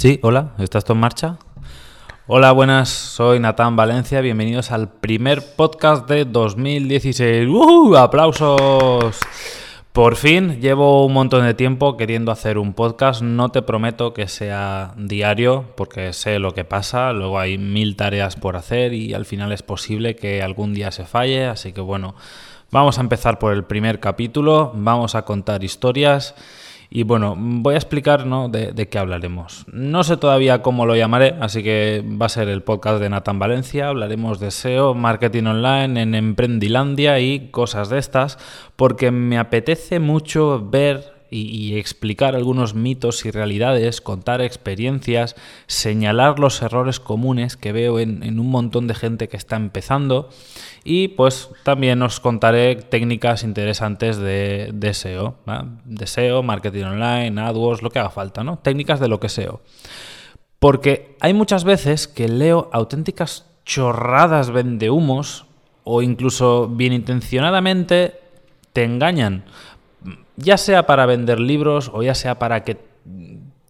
Sí, hola, ¿estás tú en marcha? Hola, buenas, soy Natán Valencia, bienvenidos al primer podcast de 2016. ¡Uh! ¡Aplausos! Por fin, llevo un montón de tiempo queriendo hacer un podcast, no te prometo que sea diario, porque sé lo que pasa, luego hay mil tareas por hacer y al final es posible que algún día se falle, así que bueno, vamos a empezar por el primer capítulo, vamos a contar historias. Y bueno, voy a explicar ¿no? de, qué hablaremos. No sé todavía cómo lo llamaré, así que va a ser el podcast de Nathan Valencia. Hablaremos de SEO, marketing online en Emprendilandia y cosas de estas, porque me apetece mucho ver y, explicar algunos mitos y realidades, contar experiencias, señalar los errores comunes que veo en, un montón de gente que está empezando y pues también os contaré técnicas interesantes de, SEO, SEO, marketing online, AdWords, lo que haga falta, ¿no? Técnicas de lo que SEO. Porque hay muchas veces que leo auténticas chorradas vendehumos o incluso bien intencionadamente te engañan ya sea para vender libros o ya sea para que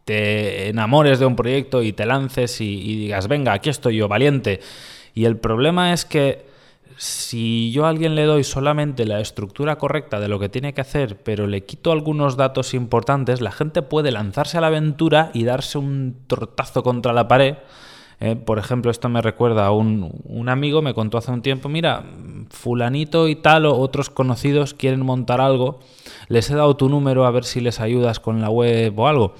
te enamores de un proyecto y te lances y, digas, venga, aquí estoy yo, valiente. Y el problema es que si yo a alguien le doy solamente la estructura correcta de lo que tiene que hacer, pero le quito algunos datos importantes, la gente puede lanzarse a la aventura y darse un tortazo contra la pared. Eh, por ejemplo, esto me recuerda a un, un, amigo, me contó hace un tiempo, mira, fulanito y tal o otros conocidos quieren montar algo les he dado tu número a ver si les ayudas con la web o algo.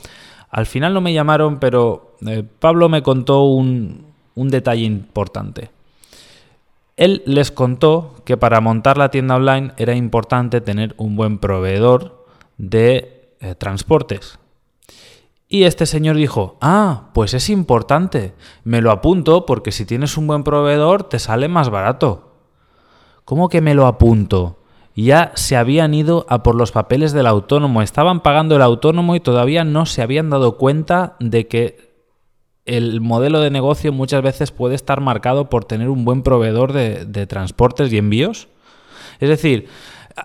Al final no me llamaron, pero eh, Pablo me contó un, detalle importante. Él les contó que para montar la tienda online era importante tener un buen proveedor de eh, transportes. Y este señor dijo, ah, pues es importante, me lo apunto porque si tienes un buen proveedor te sale más barato. ¿Cómo que me lo apunto? Ya se habían ido a por los papeles del autónomo, estaban pagando el autónomo y todavía no se habían dado cuenta de que el modelo de negocio muchas veces puede estar marcado por tener un buen proveedor de, transportes y envíos. Es decir,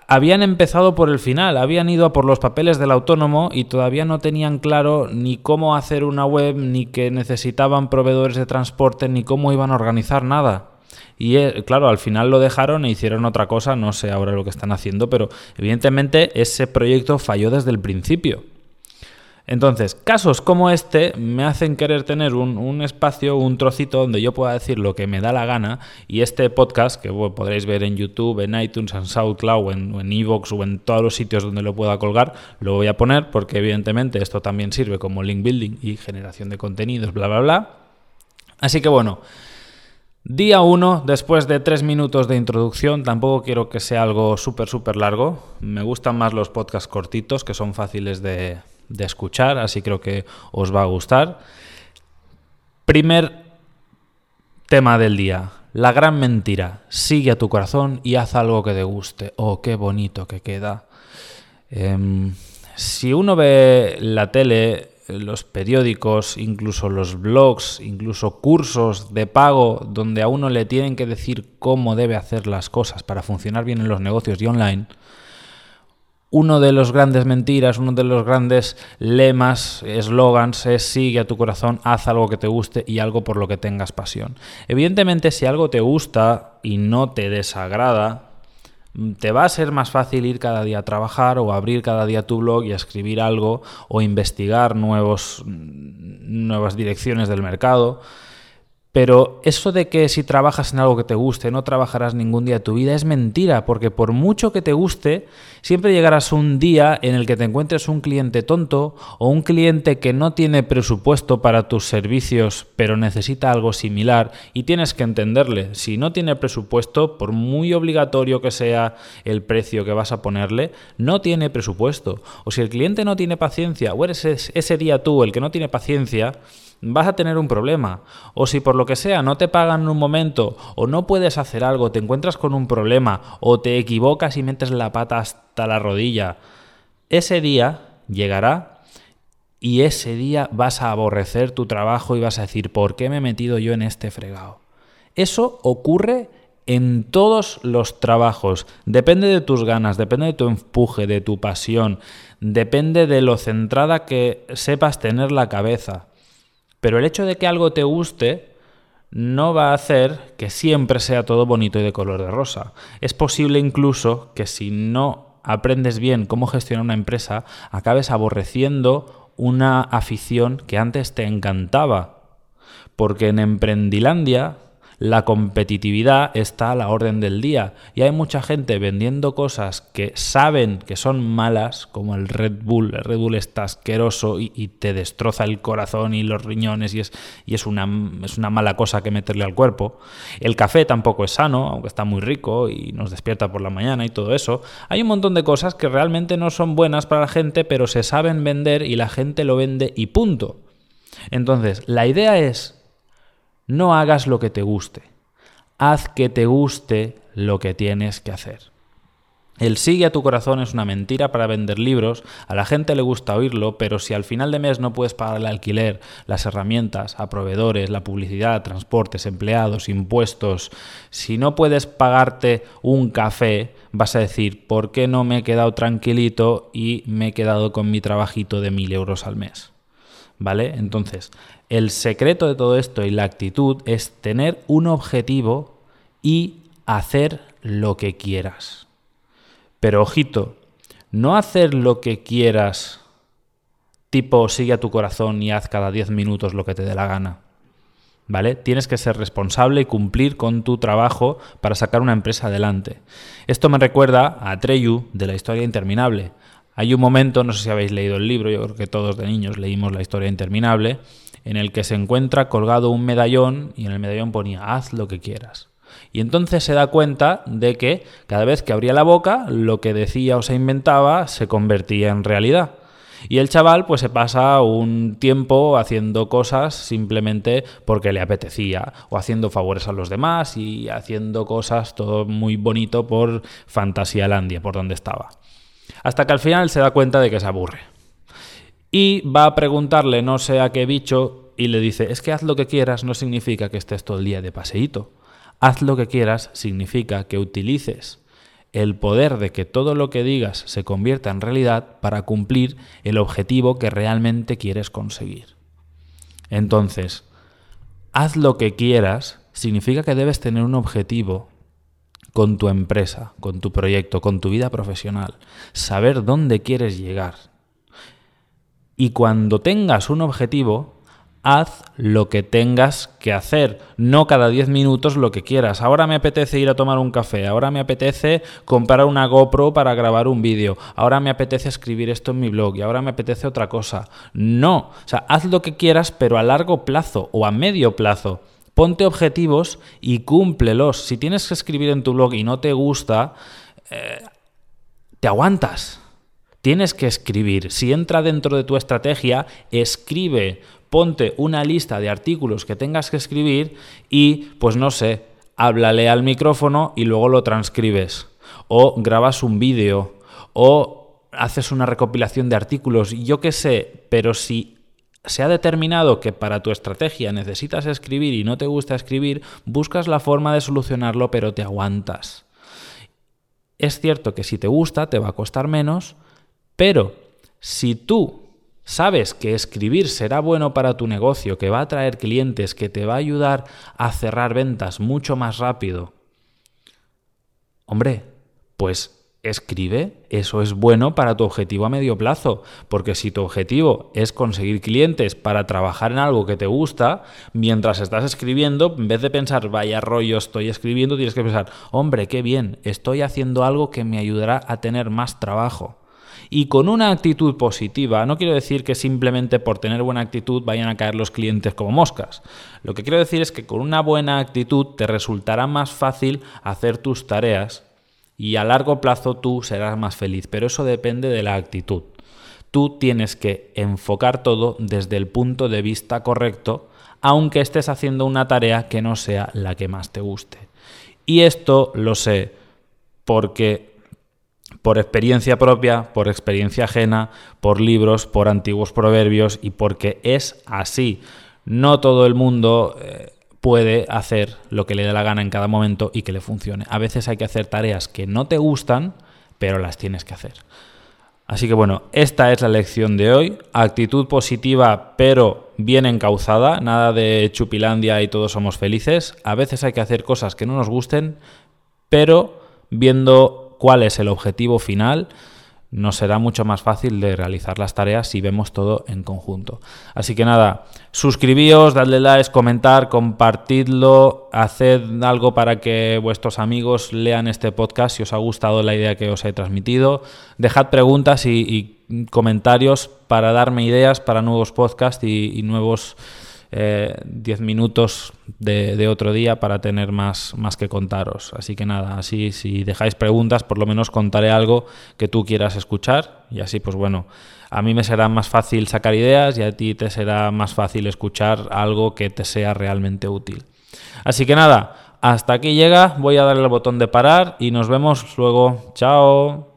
habían empezado por el final, habían ido a por los papeles del autónomo y todavía no tenían claro ni cómo hacer una web, ni que necesitaban proveedores de transporte, ni cómo iban a organizar nada. Y eh, claro, al final lo dejaron e hicieron otra cosa, no sé ahora lo que están haciendo, pero evidentemente ese proyecto falló desde el principio. Entonces, casos como este me hacen querer tener un, espacio, un trocito donde yo pueda decir lo que me da la gana y este podcast, que podréis ver en YouTube, en iTunes, en SoundCloud, en, en Evox o en todos los sitios donde lo pueda colgar, lo voy a poner porque evidentemente esto también sirve como link building y generación de contenidos, bla, bla, bla. Así que bueno, Día 1, después de tres minutos de introducción, tampoco quiero que sea algo súper, súper largo. Me gustan más los podcasts cortitos, que son fáciles de, escuchar, así creo que os va a gustar. Primer tema del día, la gran mentira. Sigue a tu corazón y haz algo que te guste. Oh, qué bonito que queda. Em, si uno ve la tele los periódicos, incluso los blogs, incluso cursos de pago donde a uno le tienen que decir cómo debe hacer las cosas para funcionar bien en los negocios y online, uno de los grandes mentiras, uno de los grandes lemas, eslogans es sigue a tu corazón, haz algo que te guste y algo por lo que tengas pasión. Evidentemente, si algo te gusta y no te desagrada, te va a ser más fácil ir cada día a trabajar o abrir cada día tu blog y escribir algo o investigar nuevos, nuevas direcciones del mercado. Pero eso de que si trabajas en algo que te guste no trabajarás ningún día de tu vida es mentira, porque por mucho que te guste, siempre llegarás un día en el que te encuentres un cliente tonto o un cliente que no tiene presupuesto para tus servicios pero necesita algo similar y tienes que entenderle. Si no tiene presupuesto, por muy obligatorio que sea el precio que vas a ponerle, no tiene presupuesto. O si el cliente no tiene paciencia o eres ese día tú el que no tiene paciencia, vas a tener un problema. O si por lo que sea no te pagan en un momento o no puedes hacer algo, te encuentras con un problema o te equivocas y metes la pata hasta la rodilla, ese día llegará y ese día vas a aborrecer tu trabajo y vas a decir, ¿por qué me he metido yo en este fregado? Eso ocurre en todos los trabajos. Depende de tus ganas, depende de tu empuje, de tu pasión, depende de lo centrada que sepas tener la cabeza. Pero el hecho de que algo te guste no va a hacer que siempre sea todo bonito y de color de rosa. Es posible incluso que si no aprendes bien cómo gestionar una empresa, acabes aborreciendo una afición que antes te encantaba. Porque en Emprendilandia la competitividad está a la orden del día y hay mucha gente vendiendo cosas que saben que son malas, como el Red Bull. El Red Bull está asqueroso y, te destroza el corazón y los riñones y, es, una mala cosa que meterle al cuerpo. El café tampoco es sano, aunque está muy rico y nos despierta por la mañana y todo eso. Hay un montón de cosas que realmente no son buenas para la gente, pero se saben vender y la gente lo vende y punto. Entonces, la idea es no hagas lo que te guste. Haz que te guste lo que tienes que hacer. El sigue a tu corazón es una mentira para vender libros, a la gente le gusta oírlo, pero si al final de mes no puedes pagar el alquiler, las herramientas, a proveedores, la publicidad, transportes, empleados, impuestos, si no puedes pagarte un café, vas a decir, ¿por qué no me he quedado tranquilito y me he quedado con mi trabajito de mil euros al mes? ¿Vale? Entonces, el secreto de todo esto y la actitud es tener un objetivo y hacer lo que quieras. Pero ojito, no hacer lo que quieras tipo sigue a tu corazón y haz cada 10 minutos lo que te dé la gana. ¿Vale? Tienes que ser responsable y cumplir con tu trabajo para sacar una empresa adelante. Esto me recuerda a Treyu de la historia interminable. Hay un momento, no sé si habéis leído el libro, yo creo que todos de niños leímos la historia interminable, en el que se encuentra colgado un medallón y en el medallón ponía haz lo que quieras. Y entonces se da cuenta de que cada vez que abría la boca, lo que decía o se inventaba se convertía en realidad. Y el chaval pues se pasa un tiempo haciendo cosas simplemente porque le apetecía o haciendo favores a los demás y haciendo cosas todo muy bonito por Fantasía-Landia, por donde estaba. Hasta que al final se da cuenta de que se aburre. Y va a preguntarle no sé a qué bicho y le dice, es que haz lo que quieras no significa que estés todo el día de paseíto. Haz lo que quieras significa que utilices el poder de que todo lo que digas se convierta en realidad para cumplir el objetivo que realmente quieres conseguir. Entonces, haz lo que quieras significa que debes tener un objetivo con tu empresa, con tu proyecto, con tu vida profesional, saber dónde quieres llegar. Y cuando tengas un objetivo, haz lo que tengas que hacer, no cada 10 minutos lo que quieras. Ahora me apetece ir a tomar un café, ahora me apetece comprar una GoPro para grabar un vídeo, ahora me apetece escribir esto en mi blog y ahora me apetece otra cosa. No, o sea, haz lo que quieras pero a largo plazo o a medio plazo. Ponte objetivos y cúmplelos. Si tienes que escribir en tu blog y no te gusta, eh, te aguantas. Tienes que escribir. Si entra dentro de tu estrategia, escribe. Ponte una lista de artículos que tengas que escribir y, pues no sé, háblale al micrófono y luego lo transcribes. O grabas un vídeo. O haces una recopilación de artículos. Yo qué sé, pero si se ha determinado que para tu estrategia necesitas escribir y no te gusta escribir, buscas la forma de solucionarlo pero te aguantas. Es cierto que si te gusta te va a costar menos, pero si tú sabes que escribir será bueno para tu negocio, que va a traer clientes, que te va a ayudar a cerrar ventas mucho más rápido, hombre, pues escribe, eso es bueno para tu objetivo a medio plazo, porque si tu objetivo es conseguir clientes para trabajar en algo que te gusta, mientras estás escribiendo, en vez de pensar, vaya rollo estoy escribiendo, tienes que pensar, hombre, qué bien, estoy haciendo algo que me ayudará a tener más trabajo. Y con una actitud positiva, no quiero decir que simplemente por tener buena actitud vayan a caer los clientes como moscas. Lo que quiero decir es que con una buena actitud te resultará más fácil hacer tus tareas y a largo plazo tú serás más feliz, pero eso depende de la actitud. Tú tienes que enfocar todo desde el punto de vista correcto, aunque estés haciendo una tarea que no sea la que más te guste. Y esto lo sé porque por experiencia propia, por experiencia ajena, por libros, por antiguos proverbios y porque es así. No todo el mundo eh, puede hacer lo que le dé la gana en cada momento y que le funcione. A veces hay que hacer tareas que no te gustan, pero las tienes que hacer. Así que bueno, esta es la lección de hoy. Actitud positiva pero bien encauzada, nada de chupilandia y todos somos felices. A veces hay que hacer cosas que no nos gusten, pero viendo cuál es el objetivo final nos será mucho más fácil de realizar las tareas si vemos todo en conjunto. Así que nada, suscribíos, dadle like, comentar, compartidlo, haced algo para que vuestros amigos lean este podcast si os ha gustado la idea que os he transmitido. Dejad preguntas y, comentarios para darme ideas para nuevos podcasts y nuevos 10 eh, minutos de, otro día para tener más, más que contaros. Así que nada, así si dejáis preguntas, por lo menos contaré algo que tú quieras escuchar y así pues bueno, a mí me será más fácil sacar ideas y a ti te será más fácil escuchar algo que te sea realmente útil. Así que nada, hasta aquí llega, voy a darle el botón de parar y nos vemos luego. Chao.